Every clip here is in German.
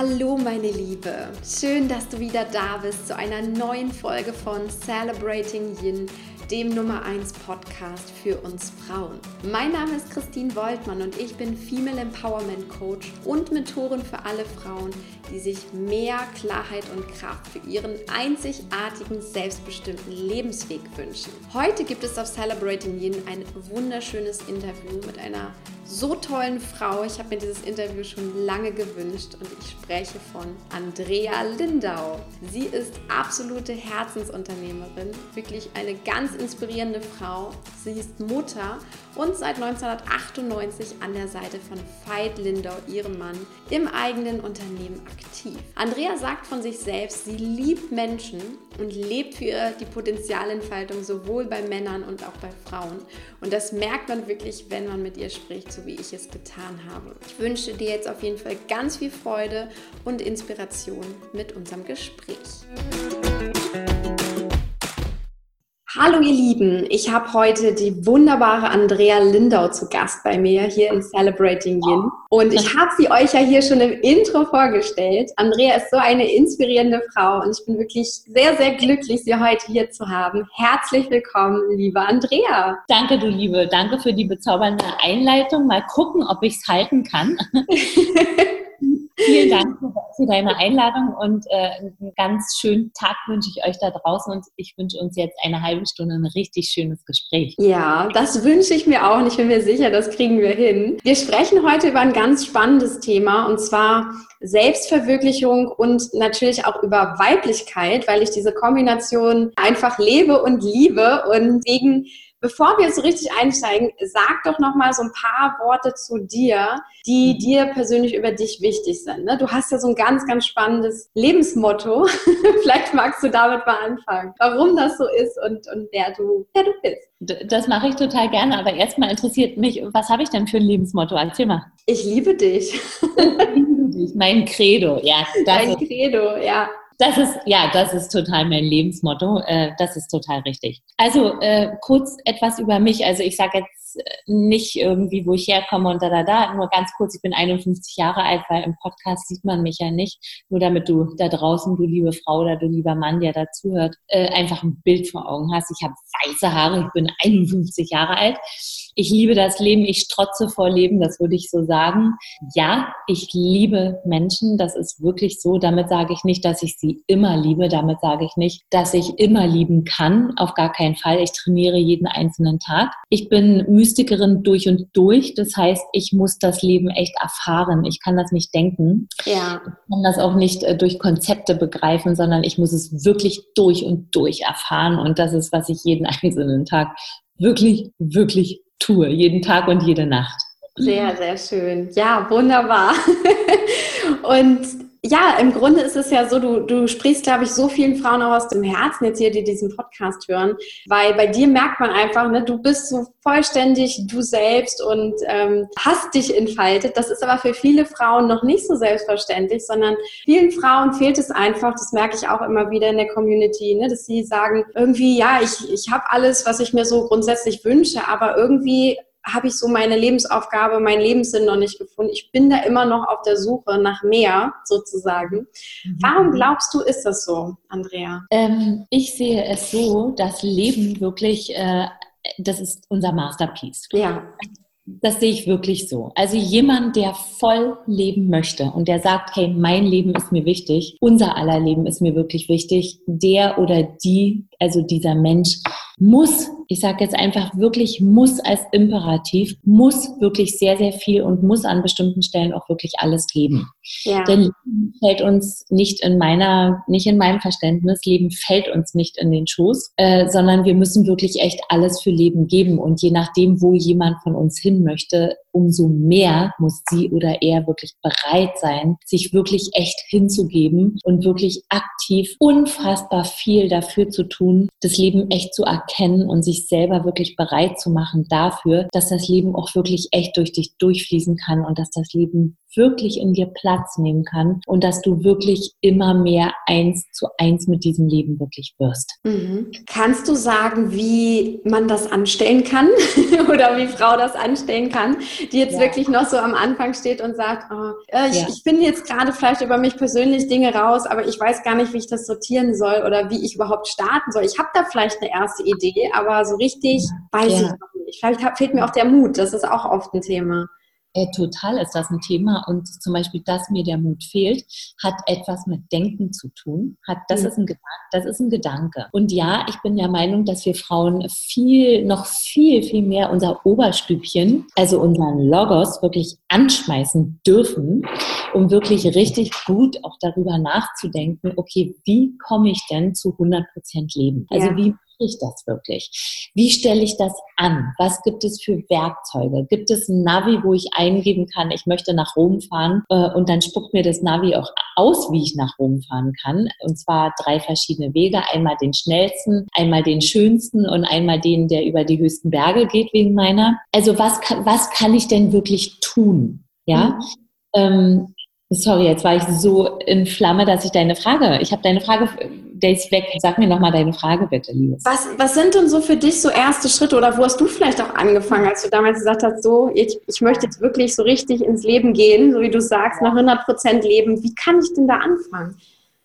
Hallo meine Liebe, schön, dass du wieder da bist zu einer neuen Folge von Celebrating Yin, dem Nummer 1 Podcast für uns Frauen. Mein Name ist Christine Woltmann und ich bin Female Empowerment Coach und Mentorin für alle Frauen, die sich mehr Klarheit und Kraft für ihren einzigartigen, selbstbestimmten Lebensweg wünschen. Heute gibt es auf Celebrating Yin ein wunderschönes Interview mit einer so tollen Frau. Ich habe mir dieses Interview schon lange gewünscht und ich spreche von Andrea Lindau. Sie ist absolute Herzensunternehmerin, wirklich eine ganz inspirierende Frau. Sie ist Mutter und seit 1998 an der Seite von Veit Lindau, ihrem Mann, im eigenen Unternehmen aktiv. Andrea sagt von sich selbst, sie liebt Menschen und lebt für die Potenzialentfaltung sowohl bei Männern und auch bei Frauen. Und das merkt man wirklich, wenn man mit ihr spricht, so wie ich es getan habe. Ich wünsche dir jetzt auf jeden Fall ganz viel Freude und Inspiration mit unserem Gespräch. Hallo ihr Lieben, ich habe heute die wunderbare Andrea Lindau zu Gast bei mir hier in Celebrating Yin. Und ich habe sie euch ja hier schon im Intro vorgestellt. Andrea ist so eine inspirierende Frau und ich bin wirklich sehr, sehr glücklich, sie heute hier zu haben. Herzlich willkommen, liebe Andrea. Danke, du Liebe. Danke für die bezaubernde Einleitung. Mal gucken, ob ich es halten kann. Vielen Dank für deine Einladung und äh, einen ganz schönen Tag wünsche ich euch da draußen und ich wünsche uns jetzt eine halbe Stunde ein richtig schönes Gespräch. Ja, das wünsche ich mir auch und ich bin mir sicher, das kriegen wir hin. Wir sprechen heute über ein ganz spannendes Thema und zwar Selbstverwirklichung und natürlich auch über Weiblichkeit, weil ich diese Kombination einfach lebe und liebe und wegen Bevor wir so richtig einsteigen, sag doch noch mal so ein paar Worte zu dir, die mhm. dir persönlich über dich wichtig sind. Ne? Du hast ja so ein ganz, ganz spannendes Lebensmotto. Vielleicht magst du damit mal anfangen, warum das so ist und, und wer, du, wer du bist. Das mache ich total gerne, aber erstmal interessiert mich, was habe ich denn für ein Lebensmotto? Erzähl mal. Ich liebe dich. ich liebe dich, mein Credo, ja. Dein Credo, ja. Das ist, ja, das ist total mein Lebensmotto. Äh, das ist total richtig. Also äh, kurz etwas über mich. Also ich sage jetzt äh, nicht irgendwie, wo ich herkomme und da, da, da. Nur ganz kurz, ich bin 51 Jahre alt, weil im Podcast sieht man mich ja nicht. Nur damit du da draußen, du liebe Frau oder du lieber Mann, der dazuhört, äh, einfach ein Bild vor Augen hast. Ich habe weiße Haare, ich bin 51 Jahre alt ich liebe das Leben, ich strotze vor Leben, das würde ich so sagen. Ja, ich liebe Menschen, das ist wirklich so. Damit sage ich nicht, dass ich sie immer liebe, damit sage ich nicht, dass ich immer lieben kann, auf gar keinen Fall. Ich trainiere jeden einzelnen Tag. Ich bin Mystikerin durch und durch, das heißt, ich muss das Leben echt erfahren. Ich kann das nicht denken. Ja. Ich kann das auch nicht äh, durch Konzepte begreifen, sondern ich muss es wirklich durch und durch erfahren. Und das ist, was ich jeden einzelnen Tag wirklich, wirklich tue, jeden Tag und jede Nacht. Sehr, sehr schön. Ja, wunderbar. und ja, im Grunde ist es ja so, du, du sprichst, glaube ich, so vielen Frauen auch aus dem Herzen jetzt hier, die diesen Podcast hören, weil bei dir merkt man einfach, ne, du bist so vollständig du selbst und ähm, hast dich entfaltet. Das ist aber für viele Frauen noch nicht so selbstverständlich, sondern vielen Frauen fehlt es einfach, das merke ich auch immer wieder in der Community, ne, dass sie sagen, irgendwie, ja, ich, ich habe alles, was ich mir so grundsätzlich wünsche, aber irgendwie habe ich so meine Lebensaufgabe, meinen Lebenssinn noch nicht gefunden. Ich bin da immer noch auf der Suche nach mehr, sozusagen. Mhm. Warum glaubst du, ist das so, Andrea? Ähm, ich sehe es so, dass Leben wirklich, äh, das ist unser Masterpiece. Ja. Das sehe ich wirklich so. Also jemand, der voll leben möchte und der sagt, hey, mein Leben ist mir wichtig, unser aller Leben ist mir wirklich wichtig, der oder die, also dieser Mensch muss, ich sage jetzt einfach wirklich muss als Imperativ, muss wirklich sehr, sehr viel und muss an bestimmten Stellen auch wirklich alles geben. Ja. Denn Leben fällt uns nicht in meiner, nicht in meinem Verständnis, Leben fällt uns nicht in den Schoß, äh, sondern wir müssen wirklich echt alles für Leben geben. Und je nachdem, wo jemand von uns hin möchte, umso mehr muss sie oder er wirklich bereit sein, sich wirklich echt hinzugeben und wirklich aktiv unfassbar viel dafür zu tun, das Leben echt zu erkennen und sich selber wirklich bereit zu machen dafür, dass das Leben auch wirklich echt durch dich durchfließen kann und dass das Leben wirklich in dir Platz nehmen kann und dass du wirklich immer mehr eins zu eins mit diesem Leben wirklich wirst. Mhm. Kannst du sagen, wie man das anstellen kann oder wie Frau das anstellen kann, die jetzt ja. wirklich noch so am Anfang steht und sagt, oh, äh, ich, ja. ich finde jetzt gerade vielleicht über mich persönlich Dinge raus, aber ich weiß gar nicht, wie ich das sortieren soll oder wie ich überhaupt starten soll. Ich habe da vielleicht eine erste Idee, aber so richtig ja. weiß ich noch nicht. Vielleicht fehlt mir auch der Mut. Das ist auch oft ein Thema. Äh, total ist das ein Thema und zum Beispiel, dass mir der Mut fehlt, hat etwas mit Denken zu tun. Hat, das, mhm. ist ein, das ist ein Gedanke. Und ja, ich bin der Meinung, dass wir Frauen viel, noch viel, viel mehr unser Oberstübchen, also unseren Logos wirklich anschmeißen dürfen, um wirklich richtig gut auch darüber nachzudenken, okay, wie komme ich denn zu 100 Prozent Leben? Also ja. wie ich das wirklich? Wie stelle ich das an? Was gibt es für Werkzeuge? Gibt es ein Navi, wo ich eingeben kann, ich möchte nach Rom fahren äh, und dann spuckt mir das Navi auch aus, wie ich nach Rom fahren kann? Und zwar drei verschiedene Wege. Einmal den schnellsten, einmal den schönsten und einmal den, der über die höchsten Berge geht wegen meiner. Also was, was kann ich denn wirklich tun? Ja. Mhm. Ähm, Sorry, jetzt war ich so in Flamme, dass ich deine Frage, ich habe deine Frage, der ist weg. Sag mir nochmal deine Frage bitte, Liebes. Was, was sind denn so für dich so erste Schritte oder wo hast du vielleicht auch angefangen, als du damals gesagt hast, so, ich, ich möchte jetzt wirklich so richtig ins Leben gehen, so wie du sagst, nach 100 Prozent leben. Wie kann ich denn da anfangen?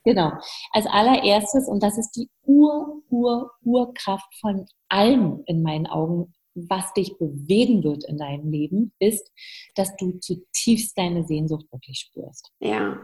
Genau. Als allererstes, und das ist die Ur, Ur, Urkraft von allem in meinen Augen, was dich bewegen wird in deinem Leben, ist, dass du zutiefst deine Sehnsucht wirklich spürst. Ja.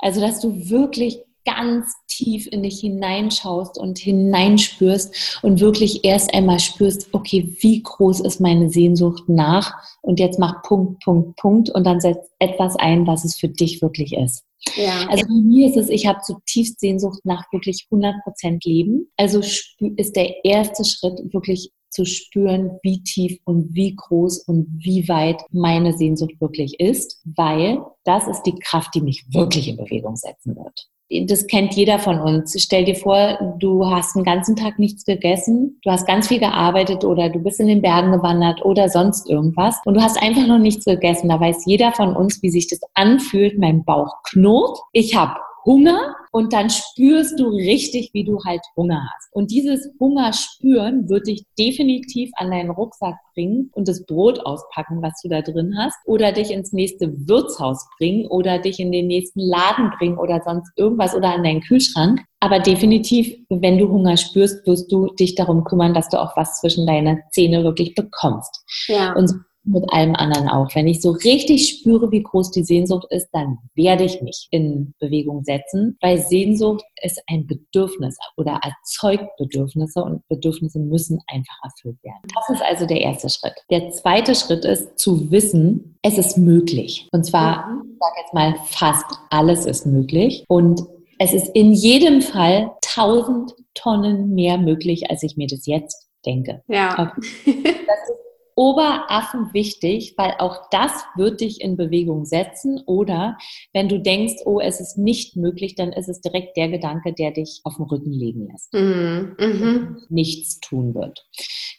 Also, dass du wirklich ganz tief in dich hineinschaust und hineinspürst und wirklich erst einmal spürst, okay, wie groß ist meine Sehnsucht nach und jetzt mach Punkt, Punkt, Punkt und dann setz etwas ein, was es für dich wirklich ist. Ja. Also bei mir ist es, ich habe zutiefst Sehnsucht nach wirklich 100% Leben. Also ist der erste Schritt wirklich zu spüren, wie tief und wie groß und wie weit meine Sehnsucht wirklich ist, weil das ist die Kraft, die mich wirklich in Bewegung setzen wird. Das kennt jeder von uns. Stell dir vor, du hast den ganzen Tag nichts gegessen, du hast ganz viel gearbeitet oder du bist in den Bergen gewandert oder sonst irgendwas und du hast einfach noch nichts gegessen. Da weiß jeder von uns, wie sich das anfühlt. Mein Bauch knurrt. Ich habe Hunger und dann spürst du richtig, wie du halt Hunger hast. Und dieses Hunger spüren wird dich definitiv an deinen Rucksack bringen und das Brot auspacken, was du da drin hast, oder dich ins nächste Wirtshaus bringen oder dich in den nächsten Laden bringen oder sonst irgendwas oder an deinen Kühlschrank. Aber definitiv, wenn du Hunger spürst, wirst du dich darum kümmern, dass du auch was zwischen deine Zähne wirklich bekommst. Ja. Und mit allem anderen auch. Wenn ich so richtig spüre, wie groß die Sehnsucht ist, dann werde ich mich in Bewegung setzen, weil Sehnsucht ist ein Bedürfnis oder erzeugt Bedürfnisse und Bedürfnisse müssen einfach erfüllt werden. Das ist also der erste Schritt. Der zweite Schritt ist zu wissen, es ist möglich. Und zwar, ich sage jetzt mal, fast alles ist möglich. Und es ist in jedem Fall tausend Tonnen mehr möglich, als ich mir das jetzt denke. Ja. Das ist Oberaffen wichtig, weil auch das wird dich in Bewegung setzen. Oder wenn du denkst, oh, es ist nicht möglich, dann ist es direkt der Gedanke, der dich auf den Rücken legen lässt. Mhm. Mhm. Nichts tun wird.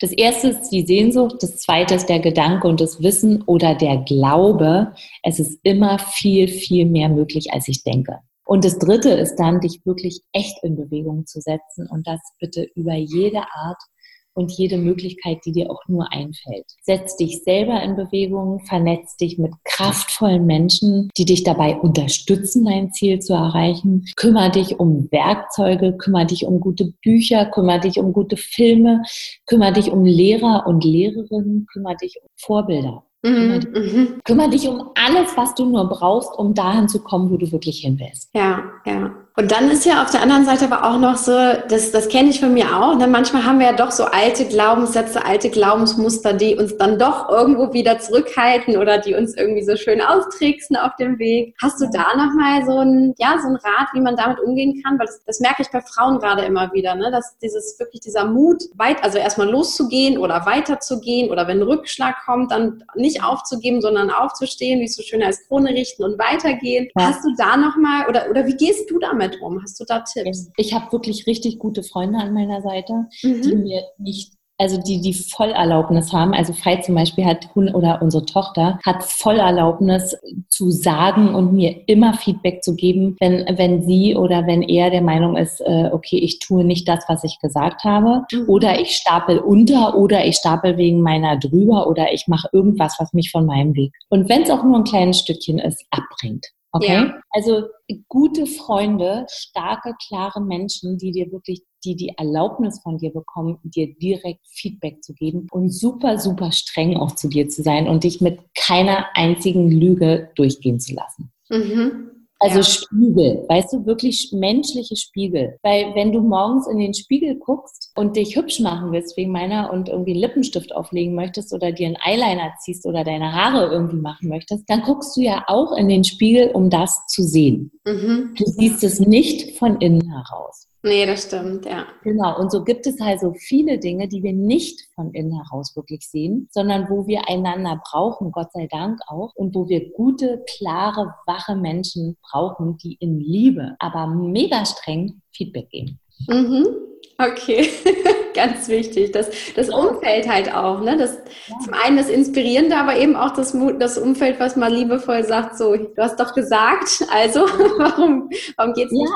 Das erste ist die Sehnsucht, das zweite ist der Gedanke und das Wissen oder der Glaube. Es ist immer viel, viel mehr möglich, als ich denke. Und das dritte ist dann, dich wirklich echt in Bewegung zu setzen und das bitte über jede Art und jede Möglichkeit, die dir auch nur einfällt. Setz dich selber in Bewegung, vernetz dich mit kraftvollen Menschen, die dich dabei unterstützen, dein Ziel zu erreichen. Kümmer dich um Werkzeuge, kümmer dich um gute Bücher, kümmer dich um gute Filme, kümmer dich um Lehrer und Lehrerinnen, kümmer dich um Vorbilder. Mhm, kümmer, mhm. kümmer dich um alles, was du nur brauchst, um dahin zu kommen, wo du wirklich hin willst. Ja, ja. Und dann ist ja auf der anderen Seite aber auch noch so, das, das kenne ich von mir auch, ne? manchmal haben wir ja doch so alte Glaubenssätze, alte Glaubensmuster, die uns dann doch irgendwo wieder zurückhalten oder die uns irgendwie so schön austricksen auf dem Weg. Hast du da nochmal so ein, ja, so ein Rat, wie man damit umgehen kann? Weil das, das merke ich bei Frauen gerade immer wieder, ne? dass dieses wirklich dieser Mut, weit, also erstmal loszugehen oder weiterzugehen oder wenn ein Rückschlag kommt, dann nicht aufzugeben, sondern aufzustehen, wie es so schön als Krone richten und weitergehen. Ja. Hast du da nochmal, oder, oder wie gehst du damit damit um? Hast du da Tipps? Ich habe wirklich richtig gute Freunde an meiner Seite, mhm. die mir nicht also die, die Vollerlaubnis haben. Also Fei zum Beispiel hat oder unsere Tochter hat Vollerlaubnis zu sagen und mir immer Feedback zu geben, wenn, wenn sie oder wenn er der Meinung ist, äh, okay, ich tue nicht das, was ich gesagt habe, mhm. oder ich stapel unter oder ich stapel wegen meiner drüber oder ich mache irgendwas, was mich von meinem Weg. Und wenn es auch nur ein kleines Stückchen ist, abbringt. Okay? Ja. Also gute Freunde, starke, klare Menschen, die dir wirklich, die die Erlaubnis von dir bekommen, dir direkt Feedback zu geben und super, super streng auch zu dir zu sein und dich mit keiner einzigen Lüge durchgehen zu lassen. Mhm. Also ja. Spiegel, weißt du, wirklich menschliche Spiegel. Weil wenn du morgens in den Spiegel guckst und dich hübsch machen willst wegen meiner und irgendwie einen Lippenstift auflegen möchtest oder dir einen Eyeliner ziehst oder deine Haare irgendwie machen möchtest, dann guckst du ja auch in den Spiegel, um das zu sehen. Mhm. Du siehst es nicht von innen heraus. Nee, das stimmt, ja. Genau, und so gibt es also viele Dinge, die wir nicht von innen heraus wirklich sehen, sondern wo wir einander brauchen, Gott sei Dank auch, und wo wir gute, klare, wache Menschen brauchen, die in Liebe, aber mega streng Feedback geben. Mhm. Okay, ganz wichtig. Das, das Umfeld halt auch. Ne? Das, ja. Zum einen das Inspirierende, aber eben auch das, das Umfeld, was mal liebevoll sagt, so, du hast doch gesagt, also warum, warum geht es nicht?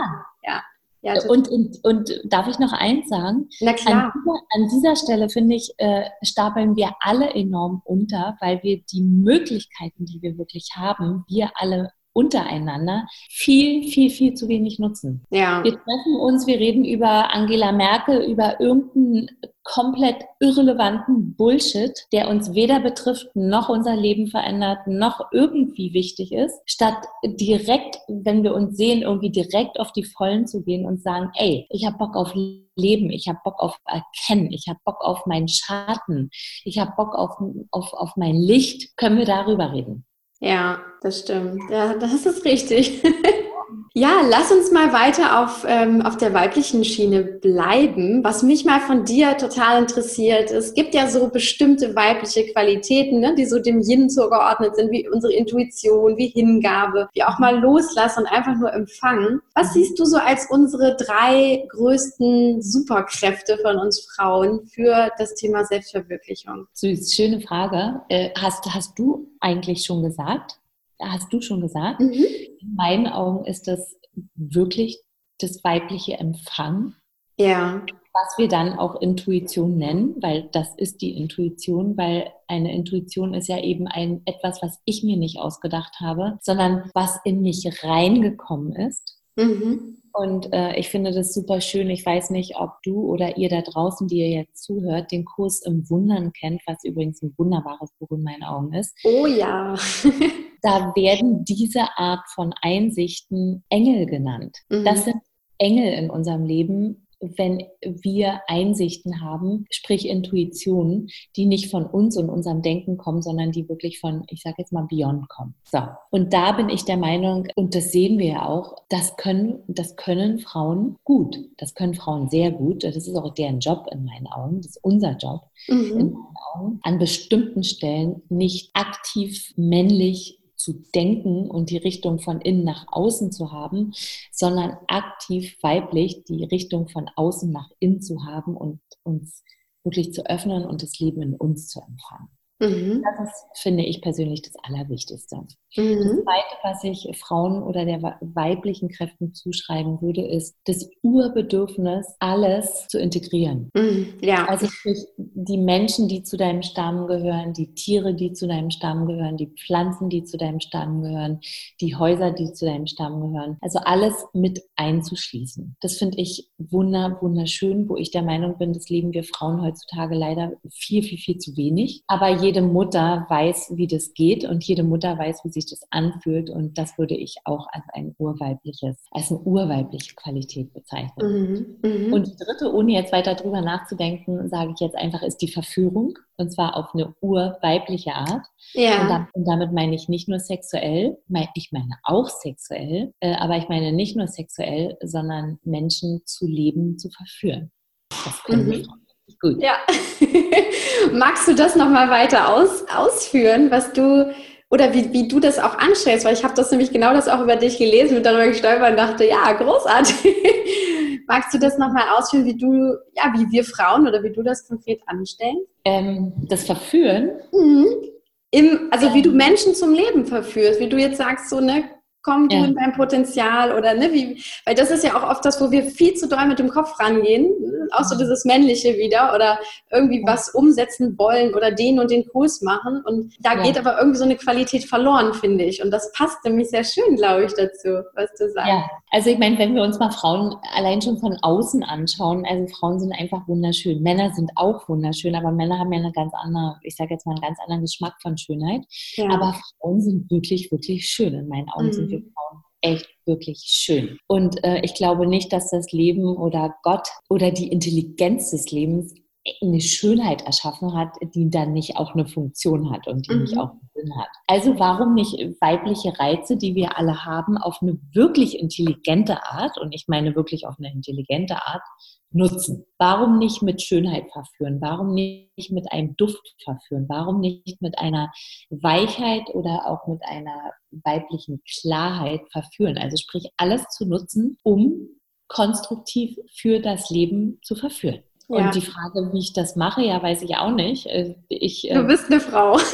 Ja. Ja, und, und, und darf ich noch eins sagen? Na klar. An dieser, an dieser Stelle, finde ich, äh, stapeln wir alle enorm unter, weil wir die Möglichkeiten, die wir wirklich haben, wir alle untereinander viel, viel, viel zu wenig nutzen. Ja. Wir treffen uns, wir reden über Angela Merkel, über irgendeinen komplett irrelevanten Bullshit, der uns weder betrifft, noch unser Leben verändert, noch irgendwie wichtig ist, statt direkt, wenn wir uns sehen, irgendwie direkt auf die Vollen zu gehen und sagen, ey, ich habe Bock auf Leben, ich habe Bock auf Erkennen, ich habe Bock auf meinen Schatten, ich habe Bock auf, auf, auf mein Licht, können wir darüber reden. Ja, das stimmt. Ja, das ist richtig. ja, lass uns mal weiter auf, ähm, auf der weiblichen Schiene bleiben. Was mich mal von dir total interessiert, es gibt ja so bestimmte weibliche Qualitäten, ne, die so dem Yin zugeordnet sind, wie unsere Intuition, wie Hingabe, wie auch mal loslassen und einfach nur empfangen. Was siehst du so als unsere drei größten Superkräfte von uns Frauen für das Thema Selbstverwirklichung? Süß, schöne Frage. Äh, hast, hast du eigentlich schon gesagt? Hast du schon gesagt? Mhm. In meinen Augen ist das wirklich das weibliche Empfang. Ja. Was wir dann auch Intuition nennen, weil das ist die Intuition, weil eine Intuition ist ja eben ein etwas, was ich mir nicht ausgedacht habe, sondern was in mich reingekommen ist. Mhm. Und äh, ich finde das super schön. Ich weiß nicht, ob du oder ihr da draußen, die ihr jetzt zuhört, den Kurs im Wundern kennt, was übrigens ein wunderbares Buch in meinen Augen ist. Oh ja. da werden diese Art von Einsichten Engel genannt. Mhm. Das sind Engel in unserem Leben, wenn wir Einsichten haben, sprich Intuitionen, die nicht von uns und unserem Denken kommen, sondern die wirklich von, ich sage jetzt mal, Beyond kommen. So. Und da bin ich der Meinung, und das sehen wir ja auch, das können, das können Frauen gut. Das können Frauen sehr gut. Das ist auch deren Job in meinen Augen. Das ist unser Job mhm. in meinen Augen. An bestimmten Stellen nicht aktiv männlich zu denken und die Richtung von innen nach außen zu haben, sondern aktiv weiblich die Richtung von außen nach innen zu haben und uns wirklich zu öffnen und das Leben in uns zu empfangen. Mhm. Das ist, finde ich persönlich, das Allerwichtigste. Mhm. Das Zweite, was ich Frauen oder der weiblichen Kräften zuschreiben würde, ist das Urbedürfnis, alles zu integrieren. Mhm. Ja. Also sprich, die Menschen, die zu deinem Stamm gehören, die Tiere, die zu deinem Stamm gehören, die Pflanzen, die zu deinem Stamm gehören, die Häuser, die zu deinem Stamm gehören. Also alles mit einzuschließen. Das finde ich wunder, wunderschön, wo ich der Meinung bin, das leben wir Frauen heutzutage leider viel, viel, viel zu wenig. Aber je jede Mutter weiß, wie das geht und jede Mutter weiß, wie sich das anfühlt. Und das würde ich auch als ein urweibliches, als eine urweibliche Qualität bezeichnen. Mhm, mh. Und die dritte, ohne jetzt weiter drüber nachzudenken, sage ich jetzt einfach, ist die Verführung. Und zwar auf eine urweibliche Art. Ja. Und, damit, und damit meine ich nicht nur sexuell, ich meine auch sexuell, äh, aber ich meine nicht nur sexuell, sondern Menschen zu leben, zu verführen. Das können mhm. wir Gut. Ja. Magst du das nochmal weiter aus, ausführen, was du oder wie, wie du das auch anstellst, weil ich habe das nämlich genau das auch über dich gelesen und darüber gestolpert und dachte, ja, großartig. Magst du das nochmal ausführen, wie du, ja, wie wir Frauen oder wie du das konkret anstellen? Ähm, das Verführen? Mhm. Im, also wie du ähm. Menschen zum Leben verführst, wie du jetzt sagst, so, ne, komm du ja. in dein Potenzial oder ne, wie, weil das ist ja auch oft das, wo wir viel zu doll mit dem Kopf rangehen, auch so dieses Männliche wieder oder irgendwie was umsetzen wollen oder den und den Kurs machen und da ja. geht aber irgendwie so eine Qualität verloren, finde ich und das passt nämlich sehr schön, glaube ich, dazu, was du sagst. Ja, also ich meine, wenn wir uns mal Frauen allein schon von außen anschauen, also Frauen sind einfach wunderschön, Männer sind auch wunderschön, aber Männer haben ja eine ganz andere, ich sage jetzt mal einen ganz anderen Geschmack von Schönheit, ja. aber Frauen sind wirklich, wirklich schön, in meinen Augen mhm. sind wir Frauen echt wirklich schön. Und äh, ich glaube nicht, dass das Leben oder Gott oder die Intelligenz des Lebens eine Schönheit erschaffen hat, die dann nicht auch eine Funktion hat und die mhm. nicht auch einen Sinn hat. Also warum nicht weibliche Reize, die wir alle haben, auf eine wirklich intelligente Art, und ich meine wirklich auf eine intelligente Art, nutzen? Warum nicht mit Schönheit verführen? Warum nicht mit einem Duft verführen? Warum nicht mit einer Weichheit oder auch mit einer weiblichen Klarheit verführen? Also sprich, alles zu nutzen, um konstruktiv für das Leben zu verführen. Ja. Und die Frage, wie ich das mache, ja, weiß ich auch nicht. Äh, ich, du bist eine Frau.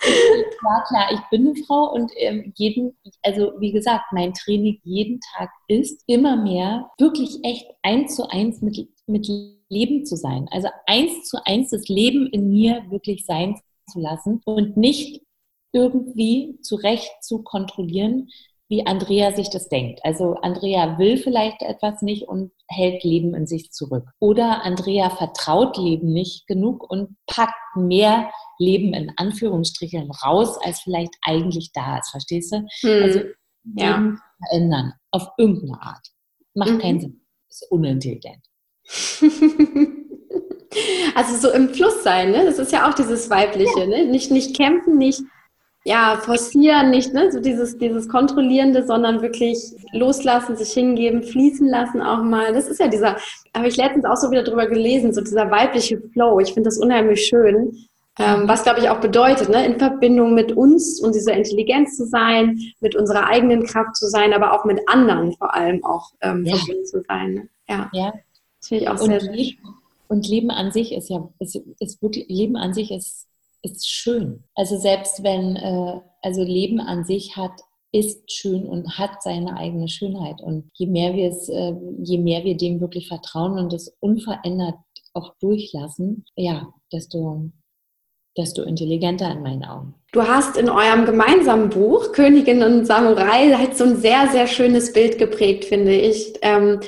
Ja, klar, ich bin eine Frau und ähm, jeden, also wie gesagt, mein Training jeden Tag ist immer mehr wirklich echt eins zu eins mit, mit Leben zu sein. Also eins zu eins das Leben in mir wirklich sein zu lassen und nicht irgendwie zurecht zu kontrollieren, wie Andrea sich das denkt. Also Andrea will vielleicht etwas nicht und hält Leben in sich zurück. Oder Andrea vertraut Leben nicht genug und packt mehr Leben in Anführungsstrichen raus, als vielleicht eigentlich da ist. Verstehst du? Hm. Also ja. Leben verändern auf irgendeine Art. Macht mhm. keinen Sinn. Ist unintelligent. also so im Fluss sein, ne? Das ist ja auch dieses Weibliche, ja. ne? Nicht, nicht kämpfen, nicht ja, forcieren, nicht ne? so dieses, dieses Kontrollierende, sondern wirklich loslassen, sich hingeben, fließen lassen auch mal. Das ist ja dieser, habe ich letztens auch so wieder drüber gelesen, so dieser weibliche Flow. Ich finde das unheimlich schön. Ähm, was, glaube ich, auch bedeutet, ne? in Verbindung mit uns und dieser Intelligenz zu sein, mit unserer eigenen Kraft zu sein, aber auch mit anderen vor allem auch ähm, ja. verbunden zu sein. Ne? Ja. ja. Das finde ich auch und sehr, sehr schön. Und Leben an sich ist ja, ist, ist wirklich, Leben an sich ist ist schön. Also selbst wenn, äh, also Leben an sich hat, ist schön und hat seine eigene Schönheit. Und je mehr wir es, äh, je mehr wir dem wirklich vertrauen und es unverändert auch durchlassen, ja, desto, desto intelligenter in meinen Augen. Du hast in eurem gemeinsamen Buch Königin und Samurai halt so ein sehr, sehr schönes Bild geprägt, finde ich, ähm,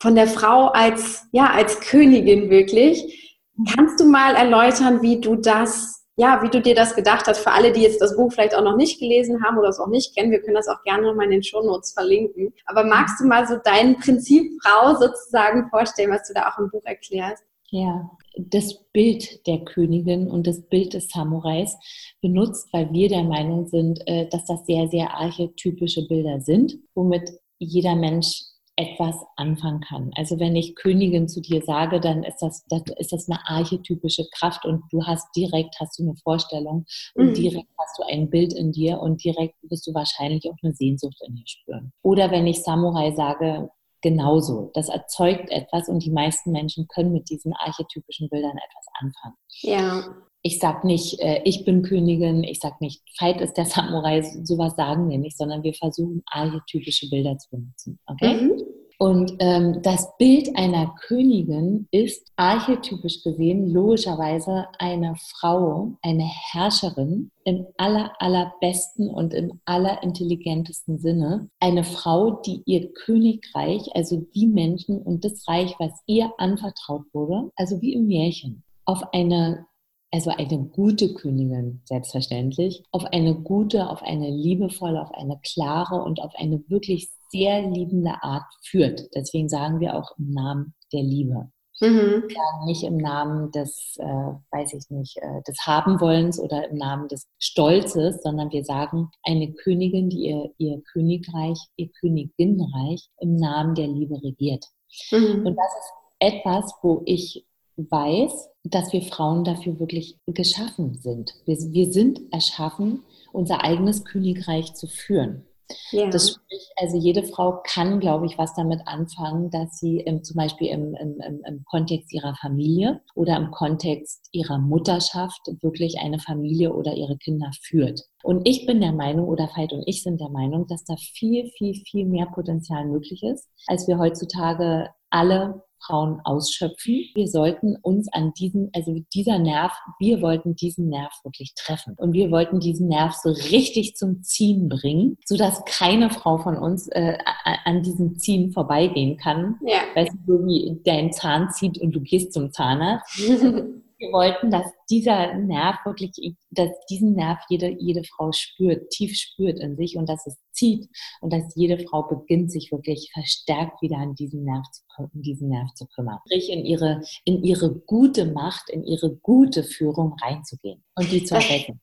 von der Frau als, ja, als Königin wirklich. Kannst du mal erläutern, wie du das ja, wie du dir das gedacht hast, für alle, die jetzt das Buch vielleicht auch noch nicht gelesen haben oder es auch nicht kennen, wir können das auch gerne nochmal in den Shownotes verlinken. Aber magst du mal so dein Prinzip Frau sozusagen vorstellen, was du da auch im Buch erklärst? Ja, das Bild der Königin und das Bild des Samurais benutzt, weil wir der Meinung sind, äh, dass das sehr, sehr archetypische Bilder sind, womit jeder Mensch etwas anfangen kann. Also wenn ich Königin zu dir sage, dann ist das, das ist das eine archetypische Kraft und du hast direkt hast du eine Vorstellung und mhm. direkt hast du ein Bild in dir und direkt wirst du wahrscheinlich auch eine Sehnsucht in dir spüren. Oder wenn ich Samurai sage, genauso. Das erzeugt etwas und die meisten Menschen können mit diesen archetypischen Bildern etwas anfangen. Ja. Ich sag nicht, äh, ich bin Königin, ich sag nicht, Veit ist der Samurai, sowas sagen wir nicht, sondern wir versuchen archetypische Bilder zu benutzen. Okay? Mhm. Und ähm, das Bild einer Königin ist archetypisch gesehen logischerweise eine Frau, eine Herrscherin im aller, allerbesten und im allerintelligentesten Sinne. Eine Frau, die ihr Königreich, also die Menschen und das Reich, was ihr anvertraut wurde, also wie im Märchen, auf eine also eine gute Königin, selbstverständlich, auf eine gute, auf eine liebevolle, auf eine klare und auf eine wirklich sehr liebende Art führt. Deswegen sagen wir auch im Namen der Liebe. Mhm. nicht im Namen des, äh, weiß ich nicht, äh, des Habenwollens oder im Namen des Stolzes, sondern wir sagen eine Königin, die ihr, ihr Königreich, ihr Königinnenreich im Namen der Liebe regiert. Mhm. Und das ist etwas, wo ich weiß, dass wir Frauen dafür wirklich geschaffen sind. Wir, wir sind erschaffen, unser eigenes Königreich zu führen. Ja. Das spricht, also jede Frau kann, glaube ich, was damit anfangen, dass sie im, zum Beispiel im, im, im Kontext ihrer Familie oder im Kontext ihrer Mutterschaft wirklich eine Familie oder ihre Kinder führt. Und ich bin der Meinung, oder Veit und ich sind der Meinung, dass da viel, viel, viel mehr Potenzial möglich ist, als wir heutzutage alle Frauen ausschöpfen. Wir sollten uns an diesen, also dieser Nerv, wir wollten diesen Nerv wirklich treffen. Und wir wollten diesen Nerv so richtig zum Ziehen bringen, sodass keine Frau von uns äh, an diesem Ziehen vorbeigehen kann. Ja. Weißt du, so wie dein Zahn zieht und du gehst zum Zahnarzt. wir wollten, dass dieser Nerv wirklich, dass diesen Nerv jede, jede Frau spürt, tief spürt in sich und dass es zieht und dass jede Frau beginnt, sich wirklich verstärkt wieder an diesen Nerv zu, in diesen Nerv zu kümmern. Sprich, in ihre, in ihre gute Macht, in ihre gute Führung reinzugehen und die zu erwecken.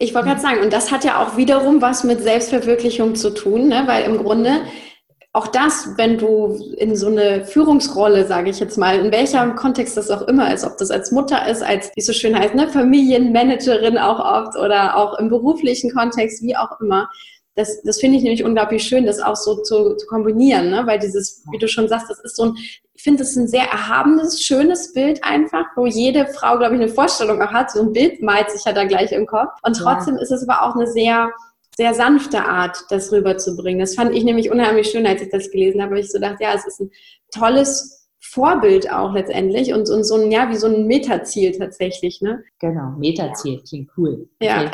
Ich wollte gerade sagen, und das hat ja auch wiederum was mit Selbstverwirklichung zu tun, ne? weil im Grunde auch das, wenn du in so eine Führungsrolle, sage ich jetzt mal, in welchem Kontext das auch immer ist, ob das als Mutter ist, als, wie es so schön heißt, ne, Familienmanagerin auch oft oder auch im beruflichen Kontext, wie auch immer. Das, das finde ich nämlich unglaublich schön, das auch so zu, zu kombinieren, ne? weil dieses, wie du schon sagst, das ist so ein, ich finde es ein sehr erhabenes, schönes Bild einfach, wo jede Frau, glaube ich, eine Vorstellung auch hat. So ein Bild malt sich ja da gleich im Kopf. Und trotzdem ja. ist es aber auch eine sehr, sehr sanfte Art, das rüberzubringen. Das fand ich nämlich unheimlich schön, als ich das gelesen habe. Ich so dachte, ja, es ist ein tolles Vorbild auch letztendlich und, und so ein, ja, wie so ein Metaziel tatsächlich, ne? Genau, Metaziel, klingt cool. Ja.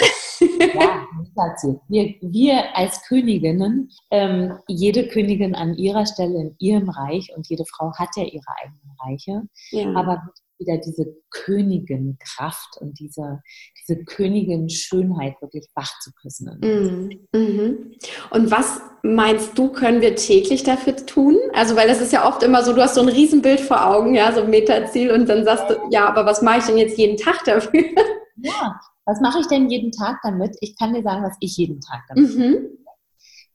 ja, Metaziel. Wir, wir als Königinnen, ähm, jede Königin an ihrer Stelle in ihrem Reich und jede Frau hat ja ihre eigenen Reiche, ja. aber wieder diese Königin-Kraft und diese, diese Königin-Schönheit wirklich wach zu küssen. Mm, mhm. Und was meinst du, können wir täglich dafür tun? Also, weil das ist ja oft immer so, du hast so ein Riesenbild vor Augen, ja, so ein Metaziel und dann sagst du, ja, aber was mache ich denn jetzt jeden Tag dafür? Ja, was mache ich denn jeden Tag damit? Ich kann dir sagen, was ich jeden Tag damit mhm.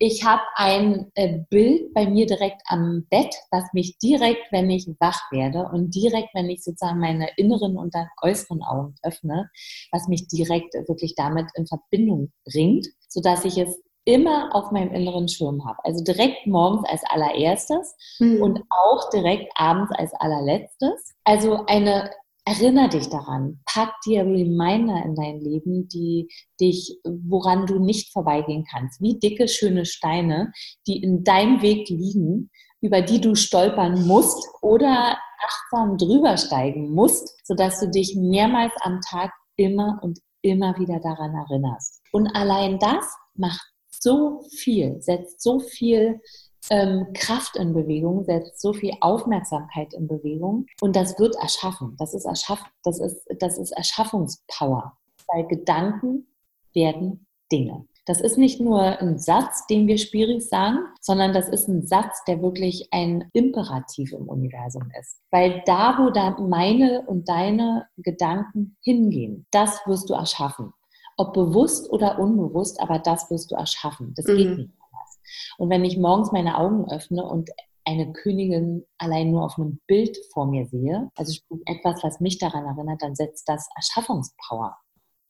Ich habe ein äh, Bild bei mir direkt am Bett, was mich direkt, wenn ich wach werde und direkt, wenn ich sozusagen meine inneren und dann äußeren Augen öffne, was mich direkt wirklich damit in Verbindung bringt, sodass ich es immer auf meinem inneren Schirm habe. Also direkt morgens als allererstes mhm. und auch direkt abends als allerletztes. Also eine Erinner dich daran, pack dir Reminder in dein Leben, die dich, woran du nicht vorbeigehen kannst, wie dicke, schöne Steine, die in deinem Weg liegen, über die du stolpern musst oder achtsam drüber steigen musst, sodass du dich mehrmals am Tag immer und immer wieder daran erinnerst. Und allein das macht so viel, setzt so viel ähm, Kraft in Bewegung, setzt so viel Aufmerksamkeit in Bewegung und das wird erschaffen. Das ist, erschaff, das ist, das ist Erschaffungspower. Weil Gedanken werden Dinge. Das ist nicht nur ein Satz, den wir Spiris sagen, sondern das ist ein Satz, der wirklich ein Imperativ im Universum ist. Weil da, wo da meine und deine Gedanken hingehen, das wirst du erschaffen. Ob bewusst oder unbewusst, aber das wirst du erschaffen. Das mhm. geht nicht. Und wenn ich morgens meine Augen öffne und eine Königin allein nur auf einem Bild vor mir sehe, also etwas, was mich daran erinnert, dann setzt das Erschaffungspower,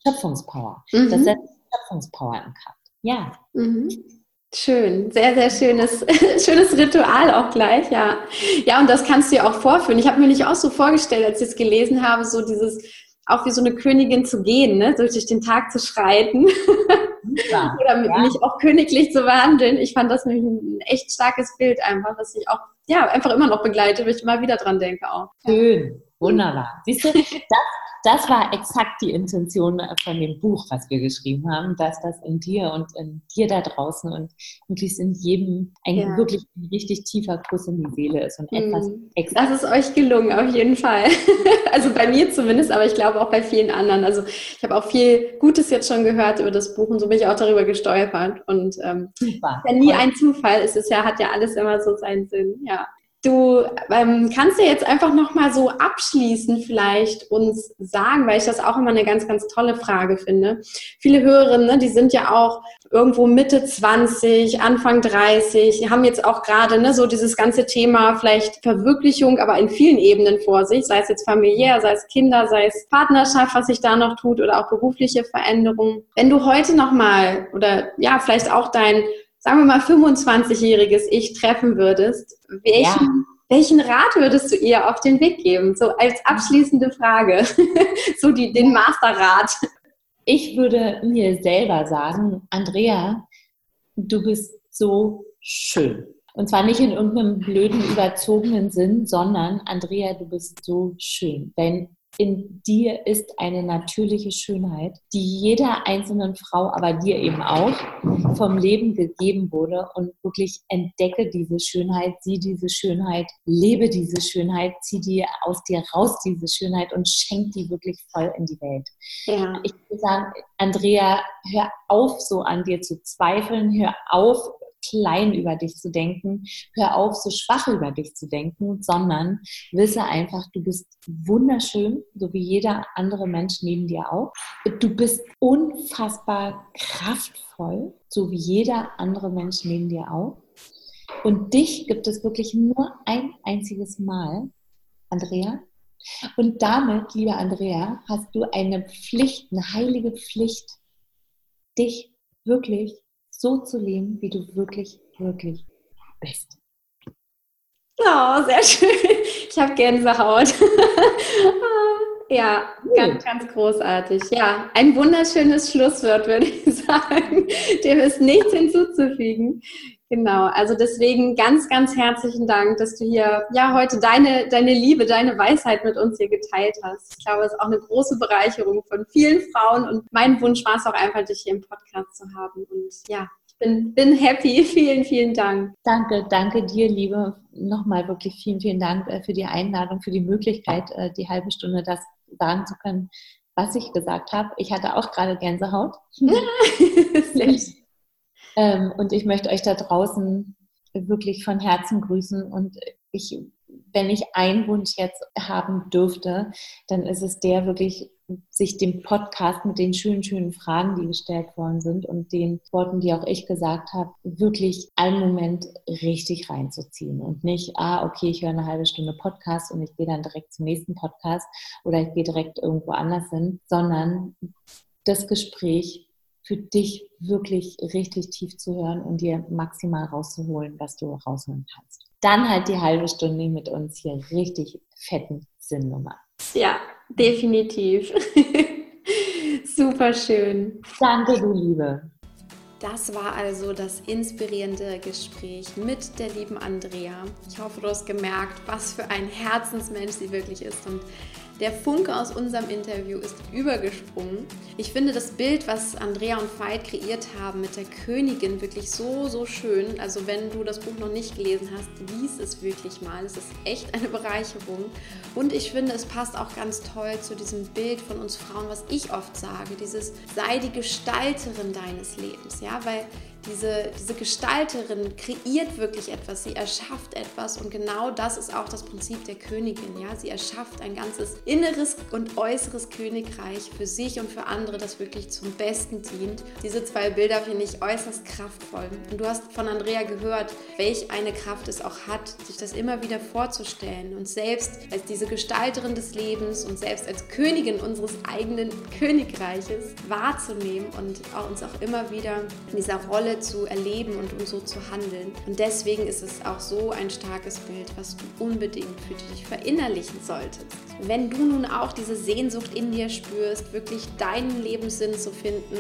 Schöpfungspower. Mhm. Das setzt Schöpfungspower in Kraft. Ja. Mhm. Schön, sehr, sehr schönes, schönes Ritual auch gleich, ja. Ja, und das kannst du ja auch vorführen. Ich habe mir nicht auch so vorgestellt, als ich es gelesen habe, so dieses, auch wie so eine Königin zu gehen, ne? durch den Tag zu schreiten. Ja, Oder ja. mich auch königlich zu behandeln. Ich fand das nämlich ein echt starkes Bild einfach, was ich auch ja, einfach immer noch begleite, weil ich immer wieder dran denke auch. Schön, wunderbar. Siehst du, das, das war exakt die Intention von dem Buch, was wir geschrieben haben, dass das in dir und in dir da draußen und wirklich in jedem ein ja. wirklich ein richtig tiefer Kuss in die Seele ist und etwas mhm. Das ist euch gelungen, auf jeden Fall. also bei mir zumindest, aber ich glaube auch bei vielen anderen. Also ich habe auch viel Gutes jetzt schon gehört über das Buch und so bin ich auch darüber gestolpert. Und ähm, Super. ja nie ein Zufall. Es ist ja, hat ja alles immer so seinen Sinn, ja. Du ähm, kannst ja jetzt einfach noch mal so abschließend vielleicht uns sagen, weil ich das auch immer eine ganz, ganz tolle Frage finde. Viele Hörerinnen, ne, die sind ja auch irgendwo Mitte 20, Anfang 30, haben jetzt auch gerade ne, so dieses ganze Thema vielleicht Verwirklichung, aber in vielen Ebenen vor sich, sei es jetzt familiär, sei es Kinder, sei es Partnerschaft, was sich da noch tut oder auch berufliche Veränderungen. Wenn du heute noch mal oder ja, vielleicht auch dein sagen wir mal, 25-jähriges Ich treffen würdest, welchen, ja. welchen Rat würdest du ihr auf den Weg geben? So als abschließende Frage. so die, den Masterrat. Ich würde mir selber sagen, Andrea, du bist so schön. Und zwar nicht in irgendeinem blöden, überzogenen Sinn, sondern Andrea, du bist so schön. Dein in dir ist eine natürliche Schönheit, die jeder einzelnen Frau, aber dir eben auch, vom Leben gegeben wurde. Und wirklich entdecke diese Schönheit, sieh diese Schönheit, lebe diese Schönheit, zieh dir aus dir raus diese Schönheit und schenk die wirklich voll in die Welt. Ja. Ich würde sagen, Andrea, hör auf, so an dir zu zweifeln, hör auf, klein über dich zu denken, hör auf, so schwach über dich zu denken, sondern wisse einfach, du bist wunderschön, so wie jeder andere Mensch neben dir auch. Du bist unfassbar kraftvoll, so wie jeder andere Mensch neben dir auch. Und dich gibt es wirklich nur ein einziges Mal, Andrea. Und damit, liebe Andrea, hast du eine Pflicht, eine heilige Pflicht, dich wirklich so zu leben, wie du wirklich, wirklich bist. Oh, sehr schön. Ich habe Gänsehaut. ja, ganz, ganz großartig. Ja, ein wunderschönes Schlusswort, würde ich sagen. Dem ist nichts hinzuzufügen. Genau, also deswegen ganz, ganz herzlichen Dank, dass du hier ja heute deine, deine Liebe, deine Weisheit mit uns hier geteilt hast. Ich glaube, es ist auch eine große Bereicherung von vielen Frauen und mein Wunsch war es auch einfach, dich hier im Podcast zu haben. Und ja, ich bin, bin happy. Vielen, vielen Dank. Danke, danke dir, Liebe. Nochmal wirklich vielen, vielen Dank äh, für die Einladung, für die Möglichkeit, äh, die halbe Stunde das sagen zu können, was ich gesagt habe. Ich hatte auch gerade Gänsehaut. Sehr schön. Ähm, und ich möchte euch da draußen wirklich von Herzen grüßen. Und ich, wenn ich einen Wunsch jetzt haben dürfte, dann ist es der wirklich, sich dem Podcast mit den schönen, schönen Fragen, die gestellt worden sind und den Worten, die auch ich gesagt habe, wirklich einen Moment richtig reinzuziehen und nicht, ah, okay, ich höre eine halbe Stunde Podcast und ich gehe dann direkt zum nächsten Podcast oder ich gehe direkt irgendwo anders hin, sondern das Gespräch für dich wirklich richtig tief zu hören und dir maximal rauszuholen, was du rausholen kannst. Dann halt die halbe Stunde mit uns hier richtig fetten Sinnnummer. Ja, definitiv. Super schön. Danke, du Liebe. Das war also das inspirierende Gespräch mit der lieben Andrea. Ich hoffe, du hast gemerkt, was für ein Herzensmensch sie wirklich ist und der Funke aus unserem Interview ist übergesprungen. Ich finde das Bild, was Andrea und Veit kreiert haben mit der Königin, wirklich so, so schön. Also wenn du das Buch noch nicht gelesen hast, lies es wirklich mal. Es ist echt eine Bereicherung. Und ich finde, es passt auch ganz toll zu diesem Bild von uns Frauen, was ich oft sage, dieses sei die Gestalterin deines Lebens. Ja, weil diese, diese Gestalterin kreiert wirklich etwas, sie erschafft etwas und genau das ist auch das Prinzip der Königin. Ja? Sie erschafft ein ganzes inneres und äußeres Königreich für sich und für andere, das wirklich zum Besten dient. Diese zwei Bilder finde ich äußerst kraftvoll. Und du hast von Andrea gehört, welch eine Kraft es auch hat, sich das immer wieder vorzustellen und selbst als diese Gestalterin des Lebens und selbst als Königin unseres eigenen Königreiches wahrzunehmen und auch uns auch immer wieder in dieser Rolle Zu erleben und um so zu handeln. Und deswegen ist es auch so ein starkes Bild, was du unbedingt für dich verinnerlichen solltest. Wenn du nun auch diese Sehnsucht in dir spürst, wirklich deinen Lebenssinn zu finden,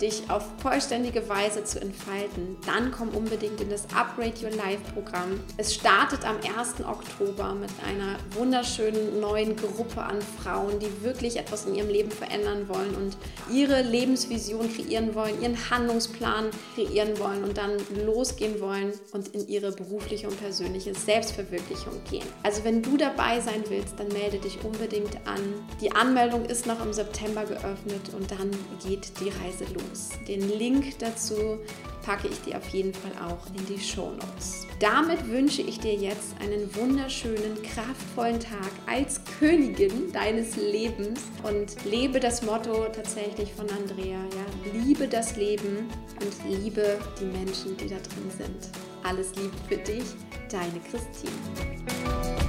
dich auf vollständige Weise zu entfalten, dann komm unbedingt in das Upgrade Your Life Programm. Es startet am 1. Oktober mit einer wunderschönen neuen Gruppe an Frauen, die wirklich etwas in ihrem Leben verändern wollen und ihre Lebensvision kreieren wollen, ihren Handlungsplan kreieren wollen und dann losgehen wollen und in ihre berufliche und persönliche Selbstverwirklichung gehen. Also wenn du dabei sein willst, dann melde dich unbedingt an. Die Anmeldung ist noch im September geöffnet und dann geht die Reise los. Den Link dazu packe ich dir auf jeden Fall auch in die Show Notes. Damit wünsche ich dir jetzt einen wunderschönen, kraftvollen Tag als Königin deines Lebens und lebe das Motto tatsächlich von Andrea, ja, liebe das Leben und liebe die Menschen, die da drin sind. Alles Liebe für dich, deine Christine.